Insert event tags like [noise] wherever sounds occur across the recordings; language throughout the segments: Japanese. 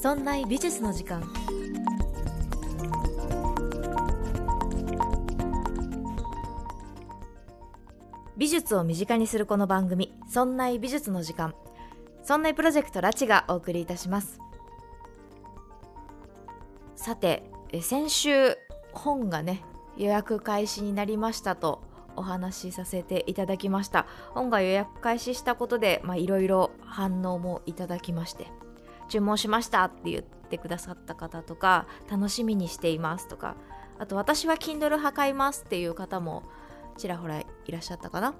そんな美術の時間。美術を身近にするこの番組「そんな美術の時間」そんなプロジェクトラチがお送りいたします。さて先週本がね予約開始になりましたとお話しさせていただきました。本が予約開始したことでいろいろ反応もいただきまして。注文しましたって言ってくださった方とか楽しみにしていますとかあと私は Kindle 派買いますっていう方もちらほらいらっしゃったかな。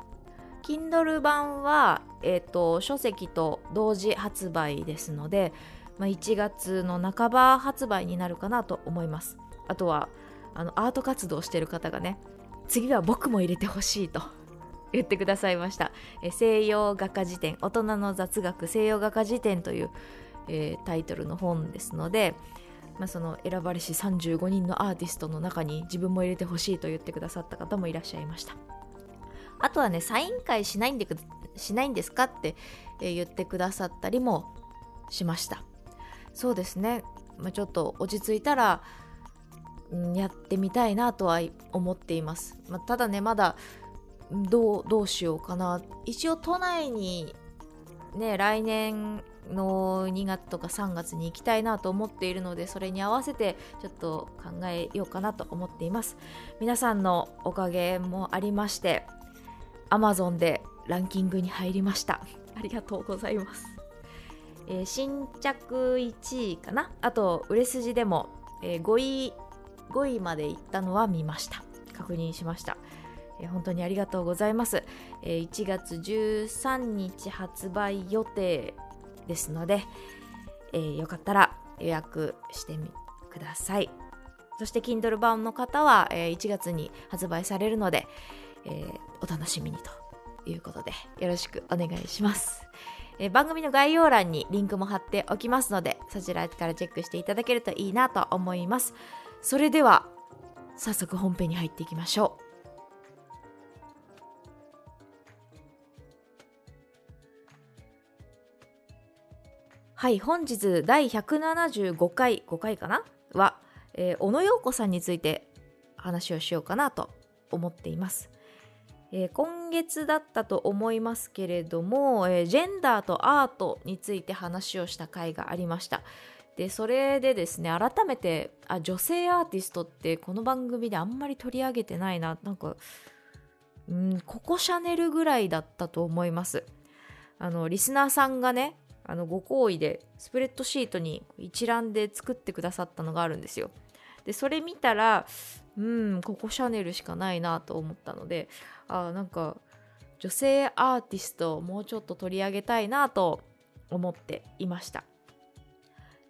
Kindle 版は、えーと、書籍と同時発売ですので、まあ、1月の半ば発売になるかなと思います。あとはあのアート活動してる方がね次は僕も入れてほしいと [laughs] 言ってくださいました。え西洋画家辞典大人の雑学西洋画家辞典という、えー、タイトルの本ですので、まあ、その選ばれし35人のアーティストの中に自分も入れてほしいと言ってくださった方もいらっしゃいました。あとはねサイン会しないんでしないんですかってえ言ってくださったりもしました。そうですね、まあ、ちょっと落ち着いたらやってみたいなとは思っています、まあ、ただねまだどうどうしようかな。一応都内にね来年の2月とか3月に行きたいなと思っているのでそれに合わせてちょっと考えようかなと思っています。皆さんのおかげもありまして Amazon でランキングに入りました。ありがとうございます、えー、新着1位かな？あと売れ筋でも、えー、5位5位まで行ったのは見ました。確認しました、えー、本当にありがとうございます、えー、1月13日発売予定ですので、えー、よかったら予約してみください。そして Kindle 版の方は、えー、1月に発売されるので、えー、お楽しみにということでよろしくお願いします。え番組の概要欄にリンクも貼っておきますのでそちらからチェックしていただけるといいなと思います。それでは早速本編に入っていきましょう。はい本日第175回5回かな？は、えー、小野陽子さんについて話をしようかなと思っています、えー、今月だったと思いますけれども、えー、ジェンダーとアートについて話をした回がありました。でそれでですね改めてあ女性アーティストってこの番組であんまり取り上げてないな。なんかうんここシャネルぐらいだったと思います。あのリスナーさんがねあのご好意でスプレッドシートに一覧で作ってくださったのがあるんですよ。でそれ見たらうんここシャネルしかないなと思ったのであなんか女性アーティストをもうちょっと取り上げたいなと思っていました。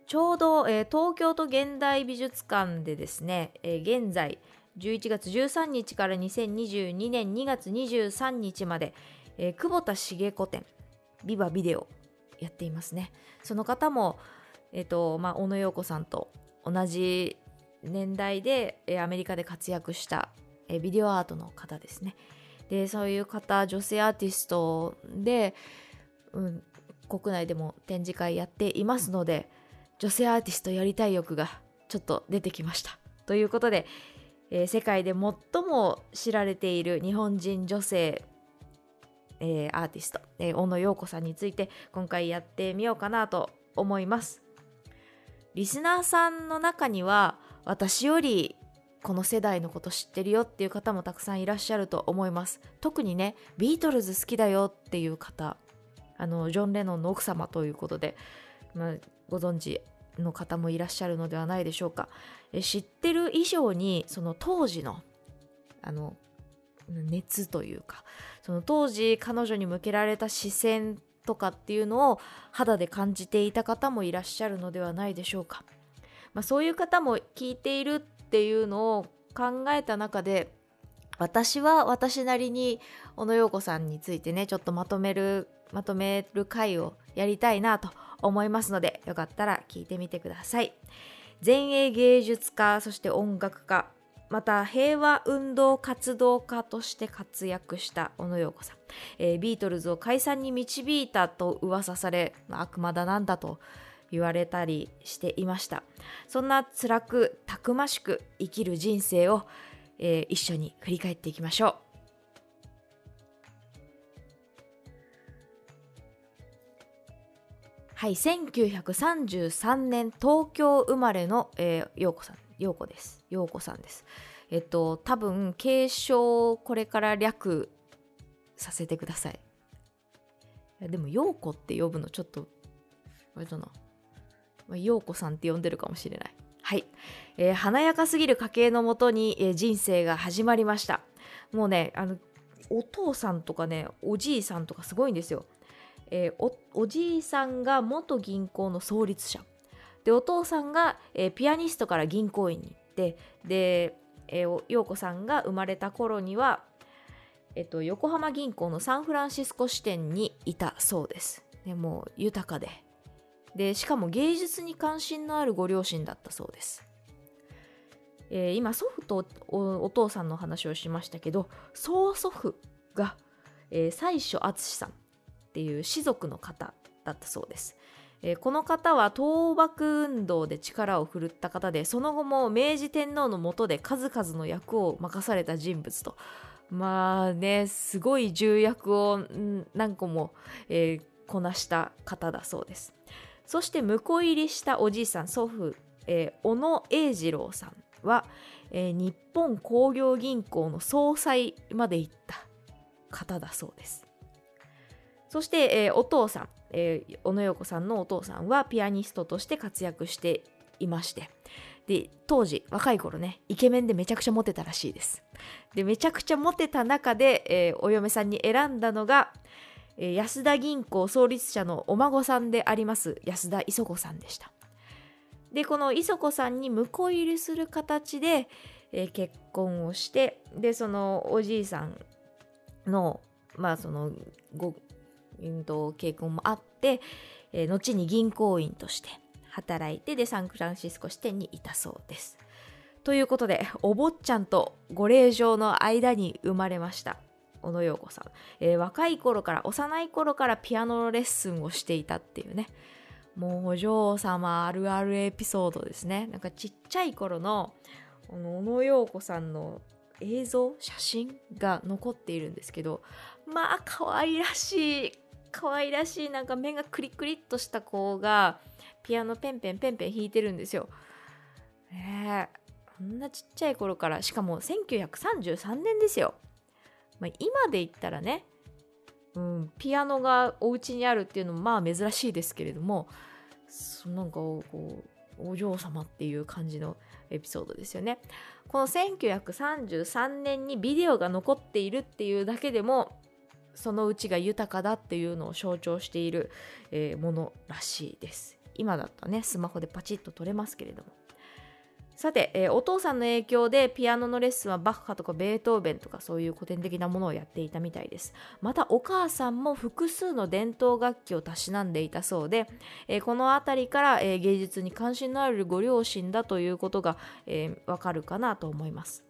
ちょうど、えー、東京都現代美術館でですね、えー、現在11月13日から2022年2月23日まで、えー、久保田茂子展ビバビデオやっていますねその方も、えーとまあ、小野洋子さんと同じ年代で、え、アメリカで活躍した、え、ビデオアートの方ですねでそういう方女性アーティストで、うん、国内でも展示会やっていますので女性アーティストやりたい欲がちょっと出てきました。ということで、えー、世界で最も知られている日本人女性、えー、アーティスト、えー、小野陽子さんについて今回やってみようかなと思います。リスナーさんの中には私よりこの世代のこと知ってるよっていう方もたくさんいらっしゃると思います。特にね、ビートルズ好きだよっていう方、あの、ジョン・レノンの奥様ということで、まあ、ご存知の方もいらっしゃるのではないでしょうか。知ってる以上にその当時のあの熱というかその当時彼女に向けられた視線とかっていうのを肌で感じていた方もいらっしゃるのではないでしょうか。まあ、そういう方も聞いているっていうのを考えた中で私は私なりに小野陽子さんについてねちょっとまとめるまとめる回をやりたいなと思いますのでよかったら聞いてみてください前衛芸術家そして音楽家また平和運動活動家として活躍した小野洋子さん、えー、ビートルズを解散に導いたと噂され悪魔だなんだと言われたりしていました。そんな辛くたくましく生きる人生を、えー、一緒に振り返っていきましょう。はい1933年東京生まれの、えー、陽子さん。陽子です。陽子さんです。えっと多分継承これから略させてください。いでも陽子って呼ぶのちょっとあれだな。陽子さんって呼んでるかもしれない。はい、えー、華やかすぎる家系のもとに、えー、人生が始まりました。もうねあのお父さんとかねおじいさんとかすごいんですよ、えー、おおじいさんが元銀行の創立者。でお父さんが、えー、ピアニストから銀行員に行ってで、えー、陽子さんが生まれた頃には、えっと、横浜銀行のサンフランシスコ支店にいたそうです。でもう豊かで。でしかも芸術に関心のあるご両親だったそうです、えー、今祖父とお父さんの話をしましたけど曽祖父が、えー、西所淳さんっていう士族の方だったそうです。えー、この方は倒幕運動で力を振るった方でその後も明治天皇の下で数々の役を任された人物と。まあねすごい重役を何個も、えー、こなした方だそうです。そして婿入りしたおじいさん祖父、えー、小野英二郎さんは、えー、日本工業銀行の総裁まで行った方だそうです。そして、えー、お父さん、えー、小野洋子さんのお父さんはピアニストとして活躍していまして。で当時若い頃ねイケメンでめちゃくちゃモテたらしいです。でめちゃくちゃモテた中で、えー、お嫁さんに選んだのがえ安田銀行創立者のお孫さんであります安田磯子さんでした。でこの磯子さんに婿入りする形で、えー、結婚をしてでそのおじいさんのまあそのご、うんと、結婚もあって、えー、後に銀行員として働いてでサンフランシスコ支店にいたそうです。ということでお坊ちゃんとご令嬢の間に生まれました。小野洋子さん、えー、若い頃から幼い頃からピアノのレッスンをしていたっていうね。もうお嬢様あるあるエピソードですね。なんかちっちゃい頃の小野洋子さんの映像写真が残っているんですけどまあ可愛らしい可愛らしいなんか目がクリクリっとした子がピアノペンペンペンペン弾いてるんですよ。えー、こんなちっちゃい頃からしかも1933年ですよ。まあ、今で言ったらね、うん、ピアノがお家にあるっていうのもまあ珍しいですけれどもなんかこうお嬢様っていう感じのエピソードですよね。この1933年にビデオが残っているっていうだけでもそのうちが豊かだっていうのを象徴している、えー、ものらしいです。今だったねスマホでパチッと撮れますけれども。さて、えー、お父さんの影響でピアノのレッスンはバッハとかベートーベンとかそういう古典的なものをやっていたみたいですまたお母さんも複数の伝統楽器をたしなんでいたそうで、えー、この辺りから、え、芸術に関心のあるご両親だということが、えー、わかるかなと思います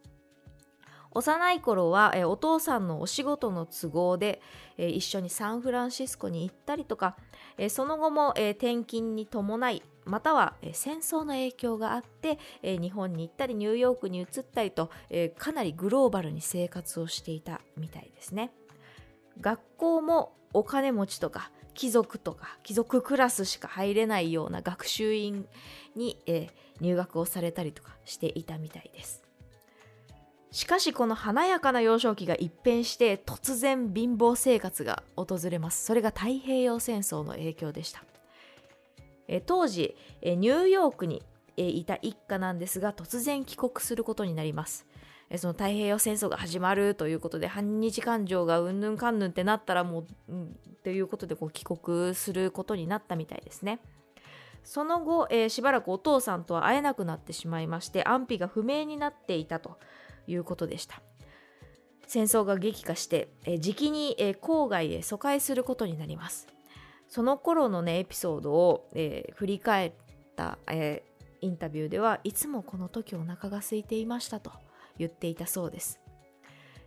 幼い頃は、え、お父さんのお仕事の都合で、え、一緒にサンフランシスコに行ったりとか、え、その後も、え転勤に伴いまたは、え戦争の影響があって、え日本に行ったりニューヨークに移ったりと、えかなりグローバルに生活をしていたみたいですね。学校もお金持ちとか貴族とか貴族クラスしか入れないような学習院に、え入学をされたりとかしていたみたいです。しかしこの華やかな幼少期が一変して突然貧乏生活が訪れます。それが太平洋戦争の影響でした。当時ニューヨークにいた一家なんですが突然帰国することになります。その太平洋戦争が始まるということで反日感情がうんぬんかんぬんってなったらもう、うん、ということでこう帰国することになったみたいですね。その後、えー、しばらくお父さんとは会えなくなってしまいまして安否が不明になっていたと。いうことでした。戦争が激化して、えー、時に、えー、郊外へ疎開することになります。その頃のねエピソードを、えー、振り返った、えー、インタビューではいつもこの時お腹が空いていましたと言っていたそうです。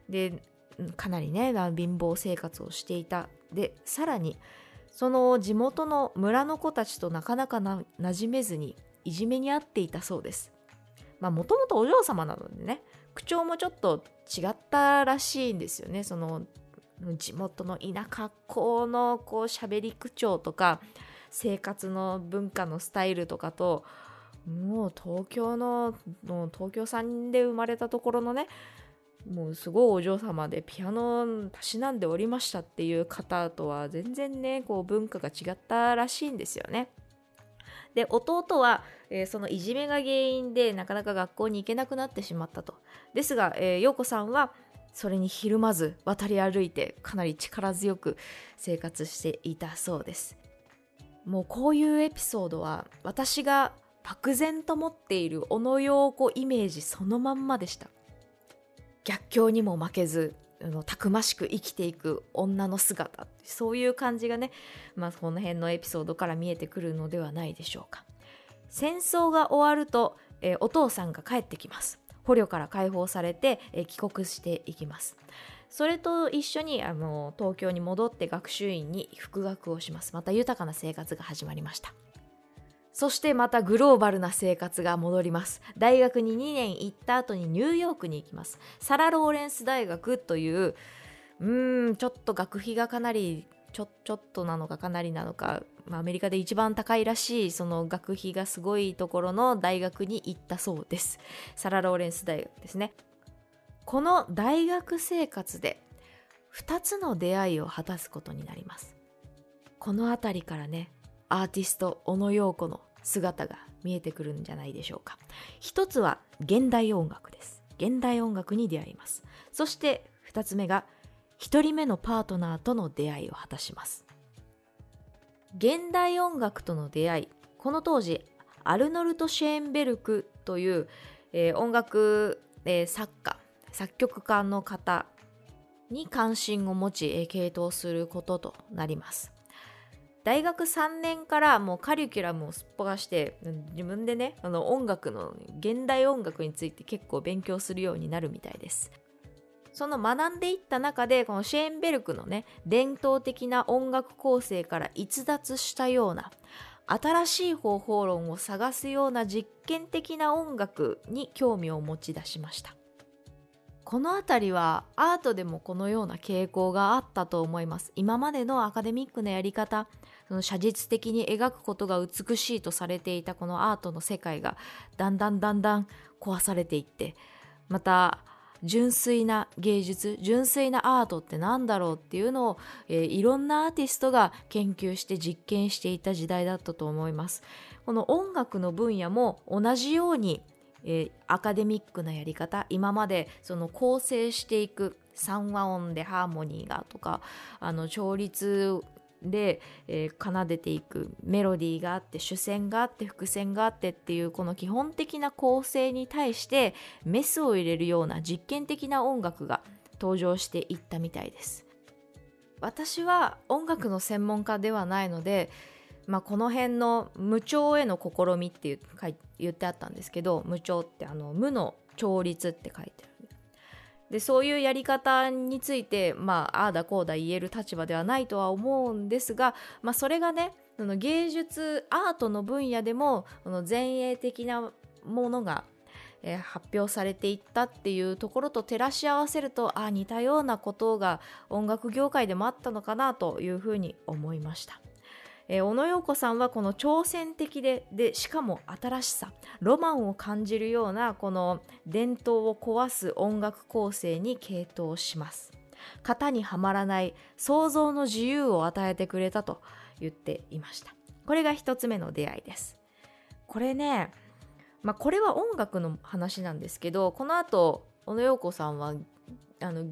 でかなりね貧乏生活をしていた。でさらにその地元の村の子たちとなかなかな馴染めずにいじめにあっていたそうです。まあもともとお嬢様なのでね口調もちょっと違ったらしいんですよねその地元の田舎っ子のこう喋り口調とか生活の文化のスタイルとかともう東京の東京産で生まれたところのねもうすごいお嬢様でピアノをたしなんでおりましたっていう方とは全然ねこう文化が違ったらしいんですよね。で弟は、えー、そのいじめが原因でなかなか学校に行けなくなってしまったと。ですが、えー、陽子さんはそれにひるまず渡り歩いてかなり力強く生活していたそうです。もうこういうエピソードは私が漠然と持っている小野陽子イメージそのまんまでした。逆境にも負けずたくましく生きていく女の姿。そういう感じがね、まあ、この辺のエピソードから見えてくるのではないでしょうか。戦争が終わると、えー、お父さんが帰ってきます。捕虜から解放されて、えー、帰国していきます。それと一緒にあの東京に戻って学習院に復学をします。また豊かな生活が始まりました。そしてまたグローバルな生活が戻ります。大学に2年行った後にニューヨークに行きます。サラ・ローレンス大学という、うーん、ちょっと学費がかなり、ちょ、ちょっとなのかかなりなのか、まあ、アメリカで一番高いらしい、その学費がすごいところの大学に行ったそうです。サラ・ローレンス大学ですね。この大学生活で2つの出会いを果たすことになります。この辺りからね、アーティスト小野陽子の姿が見えてくるんじゃないでしょうか。一つは現代音楽です。現代音楽に出会います。そして二つ目が一人目のパートナーとの出会いを果たします。現代音楽との出会いこの当時アルノルト・シェーンベルクという、えー、音楽、えー、作家作曲家の方に関心を持ち、えー、傾倒することとなります。大学3年からもうカリキュラムをすっぽかして自分でねあの音楽の現代音楽について結構勉強するようになるみたいです。その学んでいった中でこのシェーンベルクのね伝統的な音楽構成から逸脱したような新しい方法論を探すような実験的な音楽に興味を持ち出しました。この辺りはアートでもこのような傾向があったと思います。今までのアカデミックなやり方その写実的に描くことが美しいとされていたこのアートの世界がだんだんだんだん壊されていってまた純粋な芸術純粋なアートって何だろうっていうのを、えー、いろんなアーティストが研究して実験していた時代だったと思います。この音楽の分野も同じようにえー、アカデミックなやり方今までその構成していく3和音でハーモニーがとかあの調律で、えー、奏でていくメロディーがあって主線があって伏線があってっていうこの基本的な構成に対してメスを入れるような実験的な音楽が登場していったみたいです。私は音楽の専門家ではないのでまあ、この辺の無調への試みっていう言ってあったんですけど無調ってあの無の調律って書いてるでそういうやり方についてまあああだこうだ言える立場ではないとは思うんですが、まあ、それがねその芸術アートの分野でもその前衛的なものが、えー、発表されていったっていうところと照らし合わせるとあ似たようなことが音楽業界でもあったのかなというふうに思いました。えー、小野洋子さんはこの挑戦的ででしかも新しさロマンを感じるようなこの伝統を壊す音楽構成に傾倒します。型にはまらない想像の自由を与えてくれたと言っていました。これが一つ目の出会いです。これねまあこれは音楽の話なんですけどこの後小野洋子さんはあの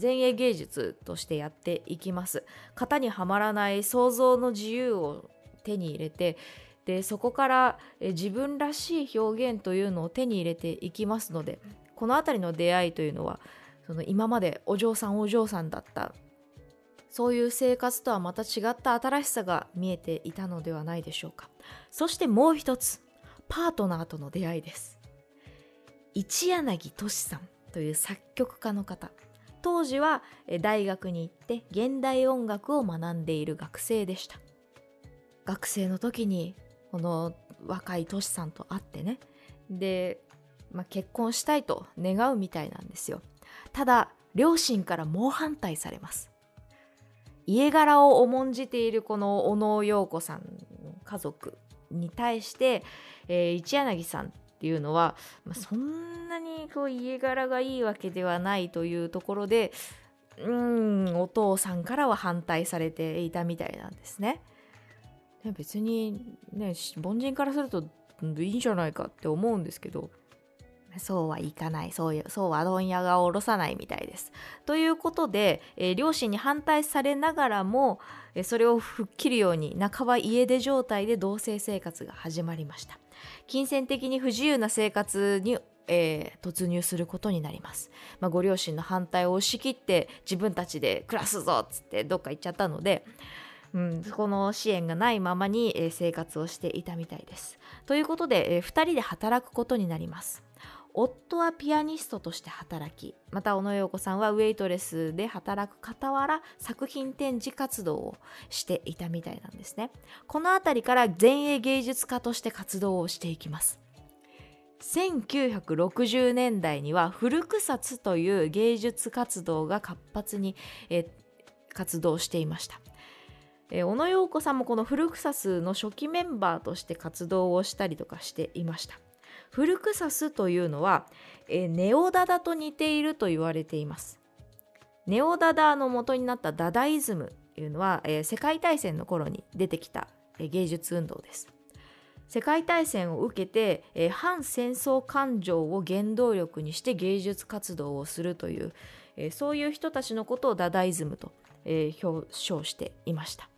前衛芸術としてやっていきます。型にはまらない想像の自由を手に入れてでそこから自分らしい表現というのを手に入れていきますのでこの辺りの出会いというのはその今までお嬢さんお嬢さんだったそういう生活とはまた違った新しさが見えていたのではないでしょうか。そしてもう一つパートナーとの出会いです。一柳俊さんという作曲家の方。当時は大学に行って現代音楽を学んでいる学生でした。学生の時にこの若いトシさんと会ってね。で、まあ、結婚したいと願うみたいなんですよ。ただ両親から猛反対されます。家柄を重んじているこの小野陽子さんの家族に対して、えー、一柳さんっていうのは、まあ、そんなにこう家柄がいいわけではないというところでうんお父さんからは反対されていたみたいなんですね。別にね凡人からするといいんじゃないかって思うんですけどそうはいかないそういうそうは問屋が下ろさないみたいです。ということで、えー、両親に反対されながらも、えー、それを吹っ切るように半ば家出状態で同棲生活が始まりました。金銭的に不自由な生活にえー、突入することになります、まあ、ご両親の反対を押し切って自分たちで暮らすぞっつってどっか行っちゃったので、うん、この支援がないままに、えー、生活をしていたみたいですということで、えー、2人で働くことになります夫はピアニストとして働きまた小野洋子さんはウェイトレスで働く傍ら作品展示活動をしていたみたいなんですねこの辺りから前衛芸術家として活動をしていきます1960年代には古草津という芸術活動が活発に、活動していました小野洋子さんもこの古草津の初期メンバーとして活動をしたりとかしていましたフルクサスというのは、えネオダダと似ていると言われています。ネオダダの元になったダダイズムというのは、え世界大戦の頃に出てきた、え芸術運動です。世界大戦を受けて、え反戦争感情を原動力にして芸術活動をするという、えそういう人たちのことをダダイズムと、え表彰していました。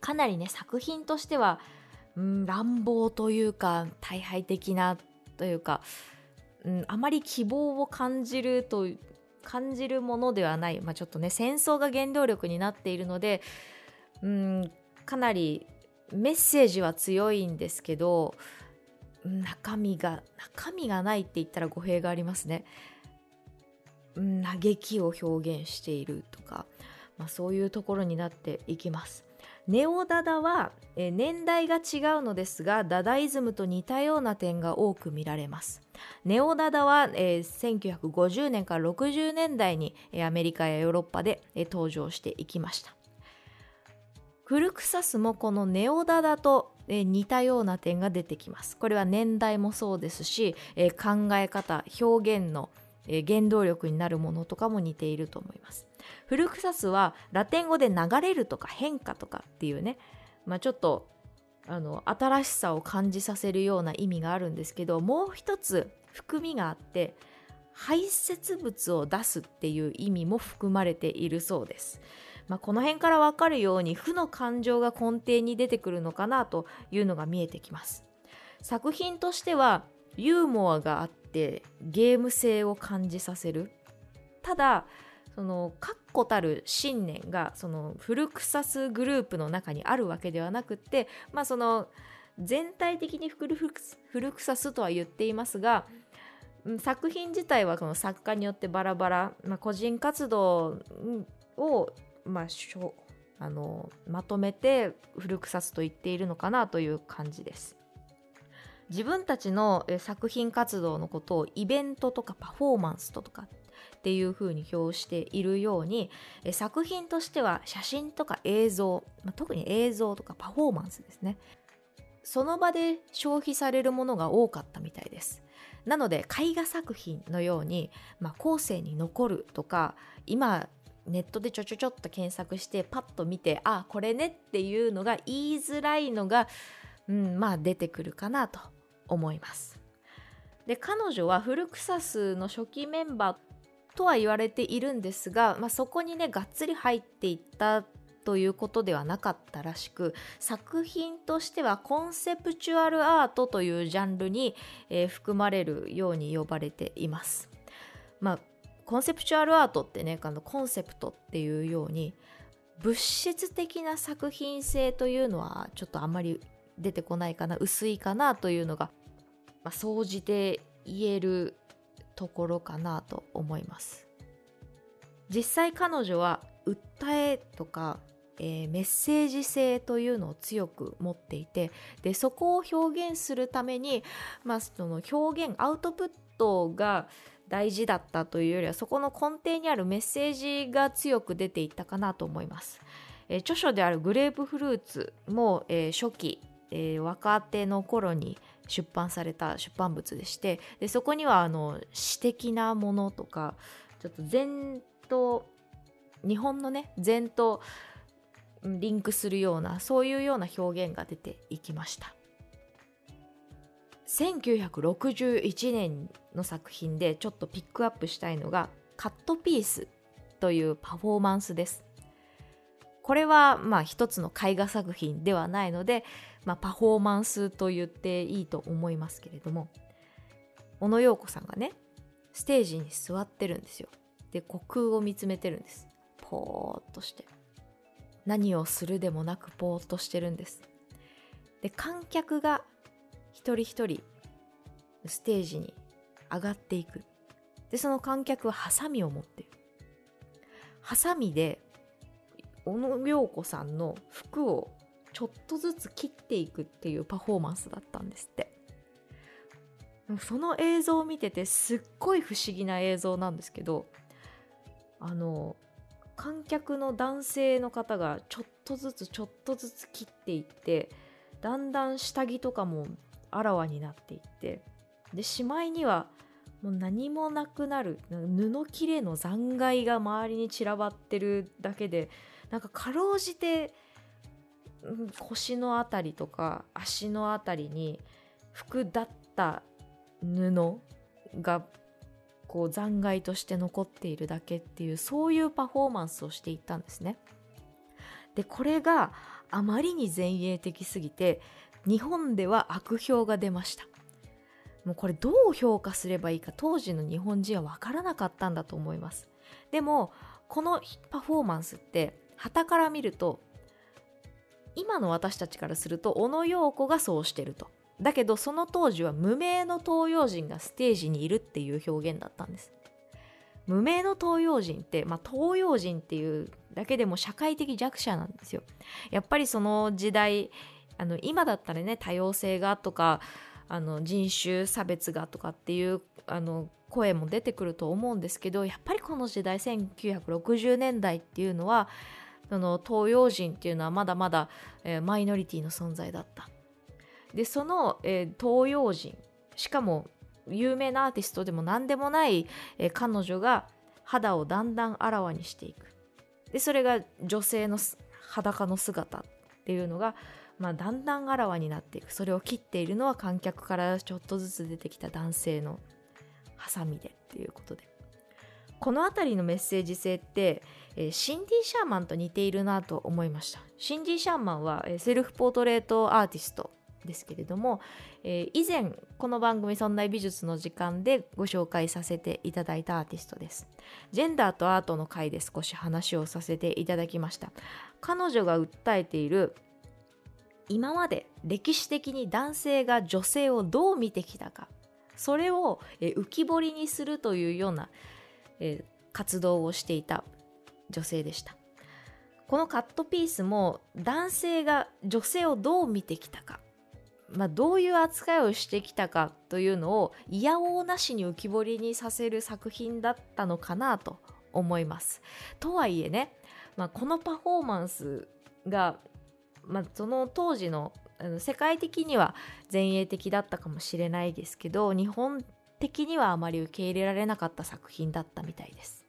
かなりね作品としては、うん、乱暴というか大敗的なというか、うん、あまり希望を感じると感じるものではない、まあ、ちょっとね戦争が原動力になっているので、うん、かなりメッセージは強いんですけど中身が中身がないって言ったら語弊がありますね。うん嘆きを表現しているとか、まあ、そういうところになっていきます。ネオダダは、え年代が違うのですがダダイズムと似たような点が多く見られます。ネオダダは、えー、1950年から60年代に、えアメリカやヨーロッパで、え登場していきました。クルクサスもこのネオダダと、え似たような点が出てきます。これは年代もそうですし、え考え方表現の、え原動力になるものとかも似ていると思います。古臭すはラテン語で流れるとか変化とかっていうね、まあ、ちょっとあの新しさを感じさせるような意味があるんですけどもう一つ含みがあって排泄物を出すっていう意味も含まれているそうです。まあ、この辺からわかるように負の感情が根底に出てくるのかなというのが見えてきます。作品としてはユーモアがあってゲーム性を感じさせる。ただその確固たる信念がそのフルクサスグループの中にあるわけではなくてまあその全体的にフルフルクサスとは言っていますが作品自体はその作家によってバラバラ、まあ、個人活動を、まあ、しょあのまとめてフルクサスと言っているのかなという感じです。自分たちの作品活動のことをイベントとかパフォーマンスとかっていうふうに表しているように作品としては写真とか映像、特に映像とかパフォーマンスですね。その場で消費されるものが多かったみたいです。なので絵画作品のように、まあ、後世に残るとか今ネットでちょちょちょっと検索してパッと見てあこれねっていうのが言いづらいのが、うん、まあ出てくるかなと思います。で彼女はフルクサスの初期メンバーとは言われているんですが、まあ、そこにねがっつり入っていったということではなかったらしく作品としてはコンセプチュアルアートというジャンルに、えー、含まれるように呼ばれています。まあコンセプチュアルアートってねあのコンセプトっていうように物質的な作品性というのはちょっとあんまり出てこないかな薄いかなというのが、まあ、総じて言えるところかなと思います。実際彼女は訴えとか、えー、メッセージ性というのを強く持っていてでそこを表現するために、まあ、その表現アウトプットが大事だったというよりはそこの根底にあるメッセージが強く出ていったかなと思います。えー、著書であるグレープフルーツも、えー、初期、えー、若手の頃に出版された出版物でしてでそこにはあの詩的なものとかちょっと禅と日本のね禅とリンクするようなそういうような表現が出ていきました。1961年の作品でちょっとピックアップしたいのがカットピースというパフォーマンスです。これはまあ一つの絵画作品ではないので、まあ、パフォーマンスと言っていいと思いますけれども小野陽子さんがねステージに座ってるんですよ。で虚空を見つめてるんです。ポーっとして。何をするでもなくポーっとしてるんです。で観客が一人一人ステージに上がっていく。でその観客はハサミを持ってる。ハサミで小野涼子さんの服をちょっとずつ切っていくっていうパフォーマンスだったんですって。その映像を見ててすっごい不思議な映像なんですけどあの観客の男性の方がちょっとずつちょっとずつ切っていってだんだん下着とかもあらわになっていってでしまいにはもう何もなくなる布切れの残骸が周りに散らばってるだけでなんかかろうじて腰の辺りとか足の辺りに服だった布がこう残骸として残っているだけっていうそういうパフォーマンスをしていったんですね。でこれがあまりに前衛的すぎて日本では悪評が出ました。もうこれどう評価すればいいか当時の日本人は分からなかったんだと思います。でもこのパフォーマンスって旗から見ると今の私たちからすると小野陽子がそうしてると。だけどその当時は無名の東洋人がステージにいるっていう表現だったんです。無名の東洋人って、まあ、東洋人っていうだけでも社会的弱者なんですよ。やっぱりその時代あの今だったらね多様性がとかあの人種差別がとかっていうあの声も出てくると思うんですけどやっぱりこの時代1960年代っていうのはその東洋人っていうのはまだまだ、えー、マイノリティの存在だった。でその、えー、東洋人しかも有名なアーティストでも何でもない、えー、彼女が肌をだんだんあらわにしていく。でそれが女性の裸の姿っていうのが、まあ、だんだんあらわになっていく。それを切っているのは観客からちょっとずつ出てきた男性のハサミでっていうことで。この辺りのメッセージ性って、えー、シンディ・シャーマンと似ているなと思いました。シンディ・シャーマンは、えー、セルフポートレートアーティストですけれども、えー、以前この番組「そんな美術の時間」でご紹介させていただいたアーティストです。ジェンダーとアートの回で少し話をさせていただきました。彼女が訴えている今まで歴史的に男性が女性をどう見てきたか。それを、え浮き彫りにするというような、え活動をしていた。女性でした。このカットピースも男性が女性をどう見てきたか、まあ、どういう扱いをしてきたかというのを嫌おうなしに浮き彫りにさせる作品だったのかなと思います。とはいえね、まあ、このパフォーマンスが、まあ、その当時のあの世界的には前衛的だったかもしれないですけど日本的にはあまり受け入れられなかった作品だったみたいです。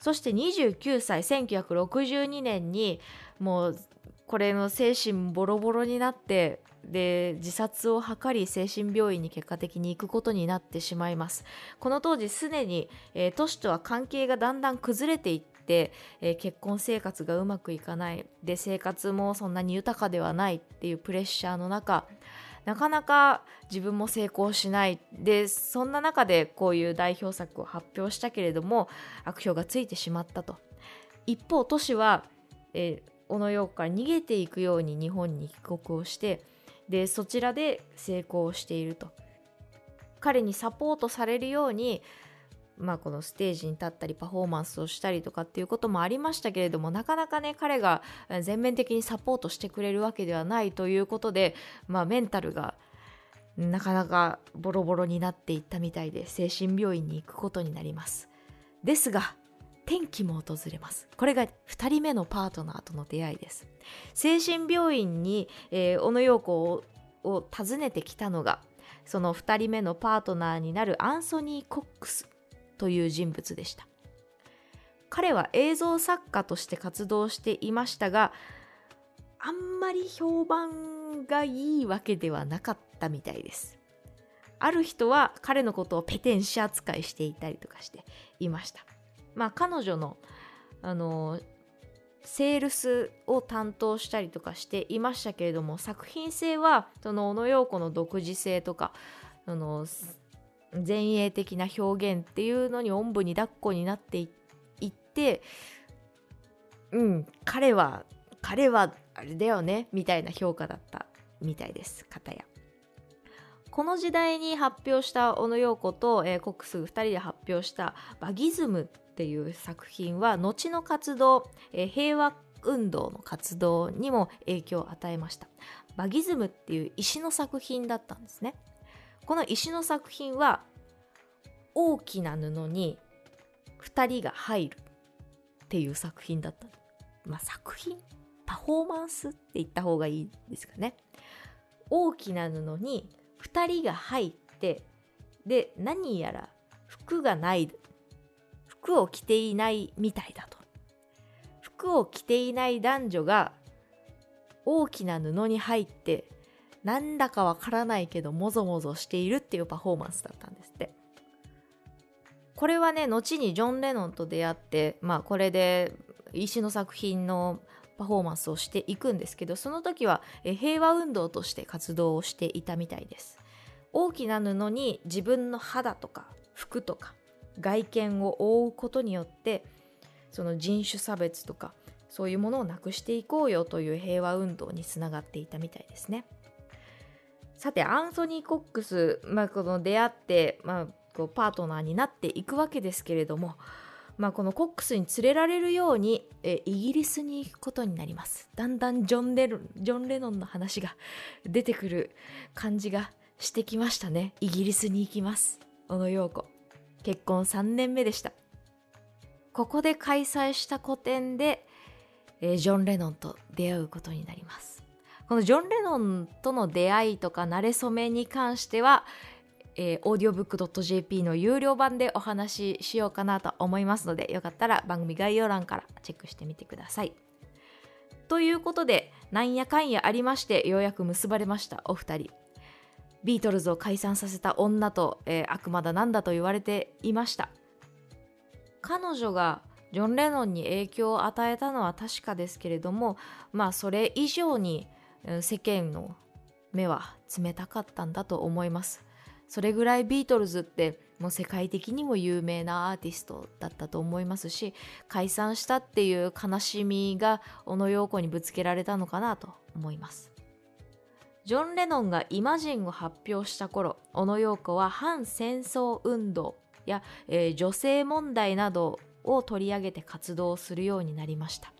そして29歳1962年にもうこれの精神ボロボロになってで自殺を図り精神病院に結果的に行くことになってしまいます。この当時すでに、えー、都市とは関係がだんだん崩れていって、えー、結婚生活がうまくいかない。で生活もそんなに豊かではないっていうプレッシャーの中なかなか自分も成功しない。でそんな中でこういう代表作を発表したけれども悪評がついてしまったと。一方都市は、えー、小野洋子から逃げていくように日本に帰国をしてでそちらで成功していると。彼にサポートされるようにまあ、このステージに立ったりパフォーマンスをしたりとかっていうこともありましたけれどもなかなかね彼が全面的にサポートしてくれるわけではないということで、まあ、メンタルがなかなかボロボロになっていったみたいで精神病院に行くことになります。ですが転機も訪れます。これが2人目のパートナーとの出会いです。精神病院に、えー、小野陽子をを訪ねてきたのがその2人目のパートナーになるアンソニー・コックス。という人物でした。彼は映像作家として活動していましたがあんまり評判がいいわけではなかったみたいです。ある人は彼のことをペテン師扱いしていたりとかしていました。まあ彼女のあのセールスを担当したりとかしていましたけれども作品性はその小野陽子の独自性とかその前衛的な表現っていうのにおんぶに抱っこになっていってうん彼は彼はあれだよねみたいな評価だったみたいです片や。この時代に発表した小野陽子と、えー、コックス2人で発表した「バギズム」っていう作品は後の活動、えー、平和運動の活動にも影響を与えました。バギズムっていう石の作品だったんですね。この石の作品は大きな布に2人が入るっていう作品だった。まあ作品？パフォーマンスって言った方がいいですかね。大きな布に2人が入ってで何やら服がない服を着ていないみたいだと服を着ていない男女が大きな布に入ってなんだかわからないけどもぞもぞしているっていうパフォーマンスだったんですって。これはね後にジョン・レノンと出会ってまあこれで石の作品のパフォーマンスをしていくんですけどその時は平和運動として活動をしていたみたいです。大きな布に自分の肌とか服とか外見を覆うことによってその人種差別とかそういうものをなくしていこうよという平和運動につながっていたみたいですね。さてアンソニー・コックス、まあ、この出会って、まあ、こうパートナーになっていくわけですけれどもまあ、このコックスに連れられるようにえイギリスに行くことになります。だんだんジョンレジョン・レノンの話が [laughs] 出てくる感じがしてきましたね。イギリスに行きます。小野陽子。結婚3年目でした。ここで開催した個展で、えジョン・レノンと出会うことになります。このジョン・レノンとの出会いとか馴れ初めに関しては、えー、audiobook.jp の有料版でお話ししようかなと思いますのでよかったら番組概要欄からチェックしてみてください。ということでなんやかんやありましてようやく結ばれましたお二人。ビートルズを解散させた女と、えー、悪魔だなんだと言われていました。彼女がジョン・レノンに影響を与えたのは確かですけれどもまあそれ以上に世間の目は冷たかったんだと思います。それぐらいビートルズってもう世界的にも有名なアーティストだったと思いますし解散したっていう悲しみが小野陽子にぶつけられたのかなと思います。ジョン・レノンがイマジンを発表した頃小野陽子は反戦争運動や、えー、女性問題などを取り上げて活動するようになりました。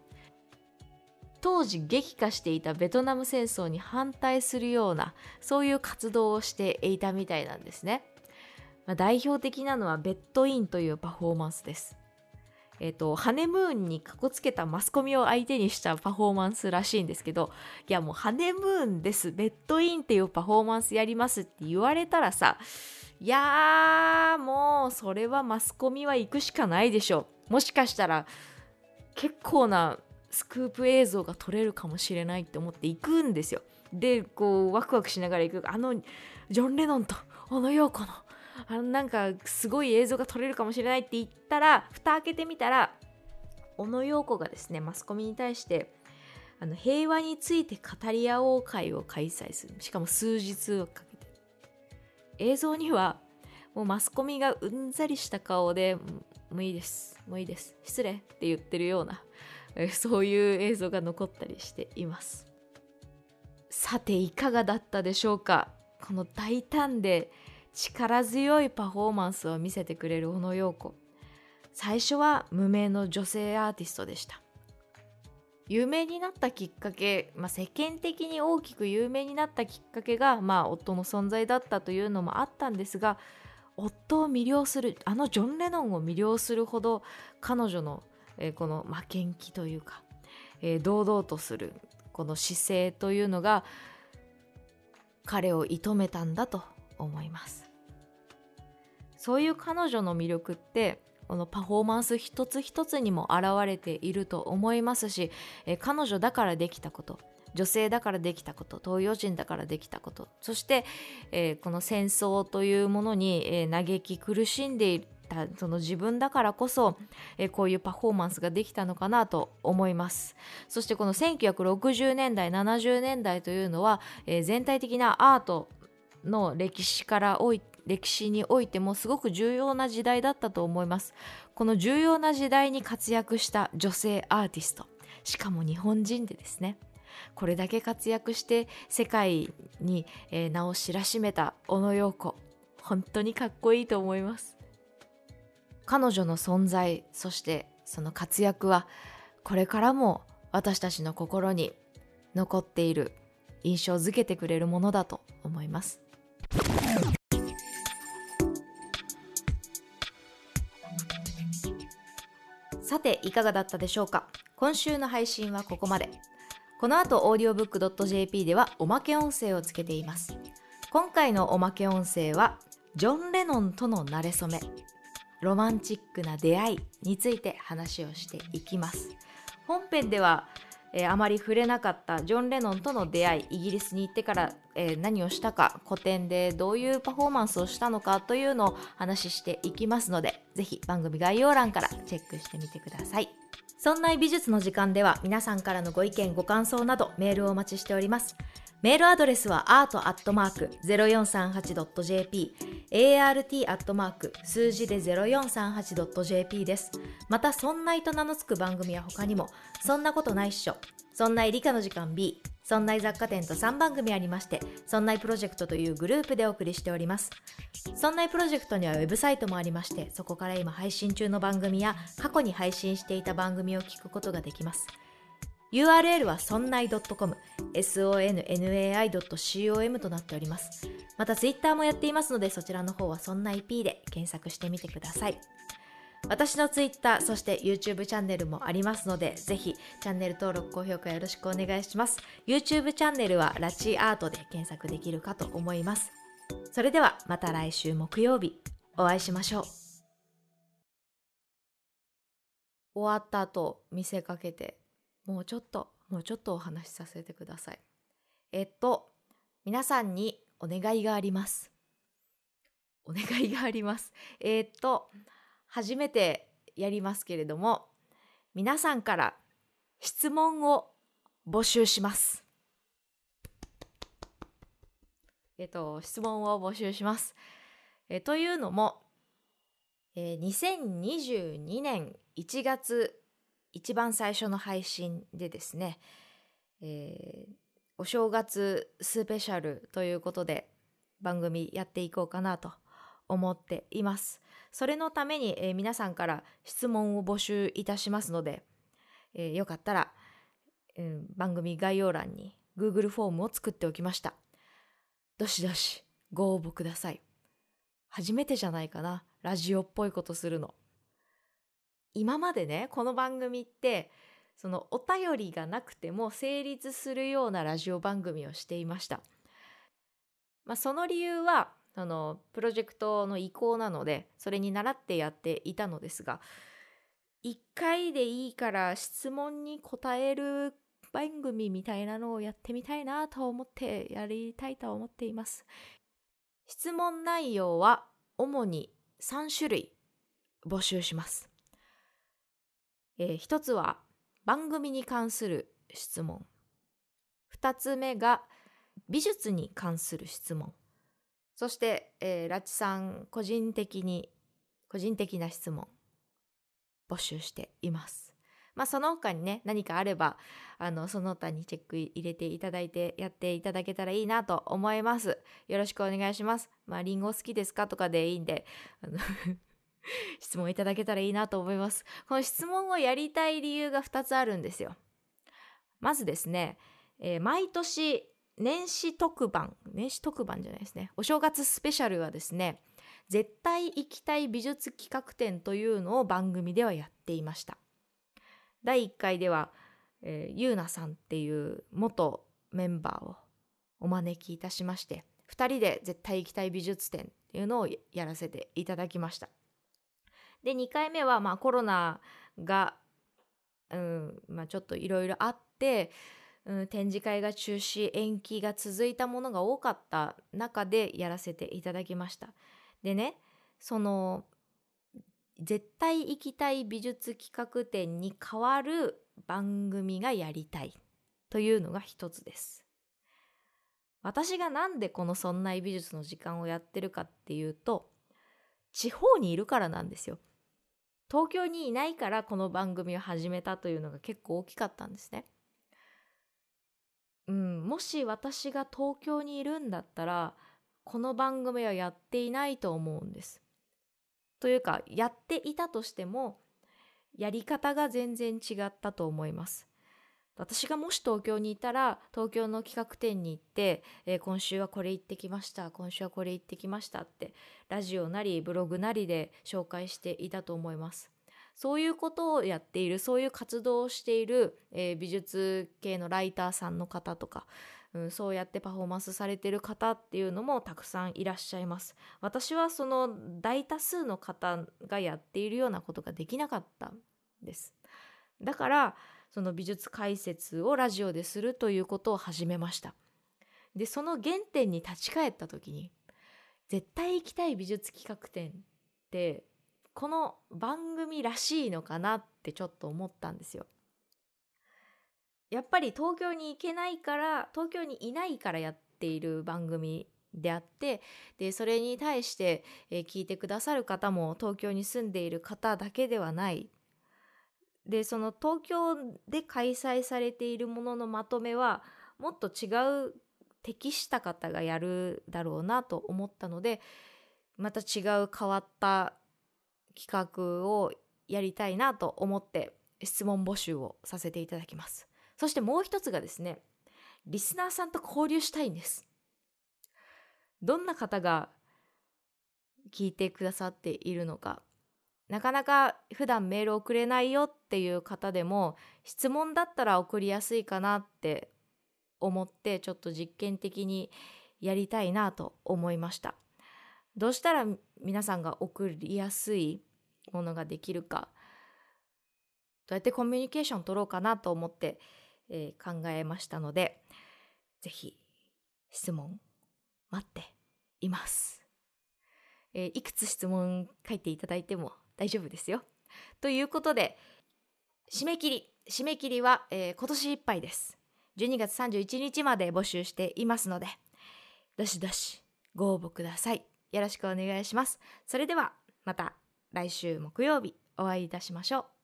当時激化していたベトナム戦争に反対するようなそういう活動をしていたみたいなんですね、まあ、代表的なのはベッドインというパフォーマンスですえっ、ー、と、ハネムーンにかこつけたマスコミを相手にしたパフォーマンスらしいんですけど、いやもうハネムーンです、ベッドインっていうパフォーマンスやりますって言われたらさ、いやー、もうそれはマスコミは行くしかないでしょう。もしかしたら結構なスクープ映像が撮れるかもしれないって思って行くんですよ。でこうワクワクしながら行く。あのジョン・レノンと小野陽子の。あのなんかすごい映像が撮れるかもしれないって言ったら蓋開けてみたら小野陽子がですねマスコミに対してあの平和について語り合おう会を開催する。しかも数日をかけて。映像にはもうマスコミがうんざりした顔でもういいですもういいです失礼って言ってるようなそういう映像が残ったりしています。さていかがだったでしょうか？この大胆で力強いパフォーマンスを見せてくれる小野陽子。最初は無名の女性アーティストでした。有名になったきっかけ、まあ、世間的に大きく有名になったきっかけが、まあ、夫の存在だったというのもあったんですが夫を魅了するあのジョン・レノンを魅了するほど彼女の、えー、この負けん気というか、えー、堂々とするこの姿勢というのが彼を射止めたんだと思います。そういう彼女の魅力ってこのパフォーマンス一つ一つにも現れていると思いますし、え彼女だからできたこと女性だからできたこと東洋人だからできたことそして、えー、この戦争というものに、えー、嘆き苦しんでいたその自分だからこそ、え、こういうパフォーマンスができたのかなと思います。そしてこの1960年代70年代というのは、え全体的なアートの歴史からおい歴史においてもすごく重要な時代だったと思います。この重要な時代に活躍した女性アーティストしかも日本人でですね。これだけ活躍して世界に、名を知らしめた小野陽子本当にかっこいいと思います。彼女の存在そしてその活躍はこれからも私たちの心に残っている印象づけてくれるものだと思います。さていかがだったでしょうか？今週の配信はここまで。この後 audiobook.jp ではおまけ音声をつけています。今回のおまけ音声はジョン・レノンとの馴れ初め。ロマンチックな出会いについて話をしていきます。本編ではえー、あまり触れなかったジョン・レノンとの出会いイギリスに行ってから、えー、何をしたか古典でどういうパフォーマンスをしたのかというのを話していきますのでぜひ番組概要欄からチェックしてみてください。そんな美術の時間では皆さんからのご意見ご感想などメールをお待ちしております。メールアドレスは art.0438.jp art. 数字で 0438.jp です。また、そんないと名の付く番組は他にも、そんなことないっしょ、そんない理科の時間 B、そんない雑貨店と3番組ありまして、そんないプロジェクトというグループでお送りしております。そんないプロジェクトにはウェブサイトもありまして、そこから今配信中の番組や過去に配信していた番組を聞くことができます。URL はそんない .com、sonnai.com となっております。また Twitter もやっていますので、そちらの方はそんない P で検索してみてください。私の Twitter、そして YouTube チャンネルもありますので、ぜひチャンネル登録、高評価よろしくお願いします。YouTube チャンネルはラチアートで検索できるかと思います。それではまた来週木曜日、お会いしましょう。終わった後、見せかけてもうちょっと、もうちょっとお話しさせてください。えっと、皆さんにお願いがあります。お願いがあります。えっと、初めてやりますけれども、皆さんから質問を募集します。えっと、質問を募集します。えというのも、えー、2022年1月一番最初の配信でですね、えー、お正月スペシャルということで番組やっていこうかなと思っています。それのために、えー、皆さんから質問を募集いたしますので、えー、よかったら、うん、番組概要欄に Google フォームを作っておきました。どしどしご応募ください。初めてじゃないかな。ラジオっぽいことするの。今までねこの番組ってそのお便りがなくても成立するようなラジオ番組をしていました。まあ、その理由はあのプロジェクトの移行なのでそれに倣ってやっていたのですが1回でいいから質問に答える番組みたいなのをやってみたいなと思ってやりたいと思っています。質問内容は主に3種類募集します。えー、一つは番組に関する質問。二つ目が美術に関する質問。そして、えー、ラチさん個人的に、個人的な質問、募集しています。まあその他にね何かあればあのその他にチェック入れていただいてやっていただけたらいいなと思いますよろしくお願いしますまあリンゴ好きですか？とかでいいんであの [laughs] 質問いただけたらいいなと思います。この質問をやりたい理由が2つあるんですよ。まずですね、えー、毎年年始特番年始特番じゃないですね。お正月スペシャルはですね絶対行きたい美術企画展というのを番組ではやっていました。第1回では、えー、ゆうなさんっていう元メンバーをお招きいたしまして2人で絶対行きたい美術展っていうのをやらせていただきました。で2回目はまあコロナが、うんまあ、ちょっといろいろあって、うん、展示会が中止延期が続いたものが多かった中でやらせていただきましたでねその絶対行きたい美術企画展に代わる番組がやりたいというのが一つです。私がなんでこのそんな美術の時間をやってるかっていうと地方にいるからなんですよ。東京にいないからこの番組を始めたというのが結構大きかったんですね。うん、もし私が東京にいるんだったらこの番組はやっていないと思うんです。というかやっていたとしてもやり方が全然違ったと思います。私がもし東京にいたら東京の企画展に行って、えー、今週はこれ行ってきました今週はこれ行ってきましたってラジオなりブログなりで紹介していたと思います。そういうことをやっているそういう活動をしている、えー、美術系のライターさんの方とかうん、そうやってパフォーマンスされてる方っていうのもたくさんいらっしゃいます。私はその大多数の方がやっているようなことができなかったんです。だからその美術解説をラジオでするということを始めました。でその原点に立ち返った時に絶対行きたい美術企画展ってこの番組らしいのかなってちょっと思ったんですよ。やっぱり東京に行けないから東京にいないからやっている番組であってでそれに対して、えー、聞いてくださる方も東京に住んでいる方だけではないでその東京で開催されているもののまとめはもっと違う適した方がやるだろうなと思ったのでまた違う変わった企画をやりたいなと思って質問募集をさせていただきます。そしてもう一つがですね、リスナーさんと交流したいんです。どんな方が聞いてくださっているのか。なかなか普段メール送れないよっていう方でも質問だったら送りやすいかなって思ってちょっと実験的にやりたいなと思いました。どうしたら皆さんが送りやすいものができるかどうやってコミュニケーション取ろうかなと思ってえー、考えましたので、ぜひ質問待っています。えー、いくつ質問書いていただいても大丈夫ですよ。ということで、締め切り、締め切りは、えー、今年いっぱいです。12月31日まで募集していますので、どしどしご応募ください。よろしくお願いします。それではまた来週木曜日お会いいたしましょう。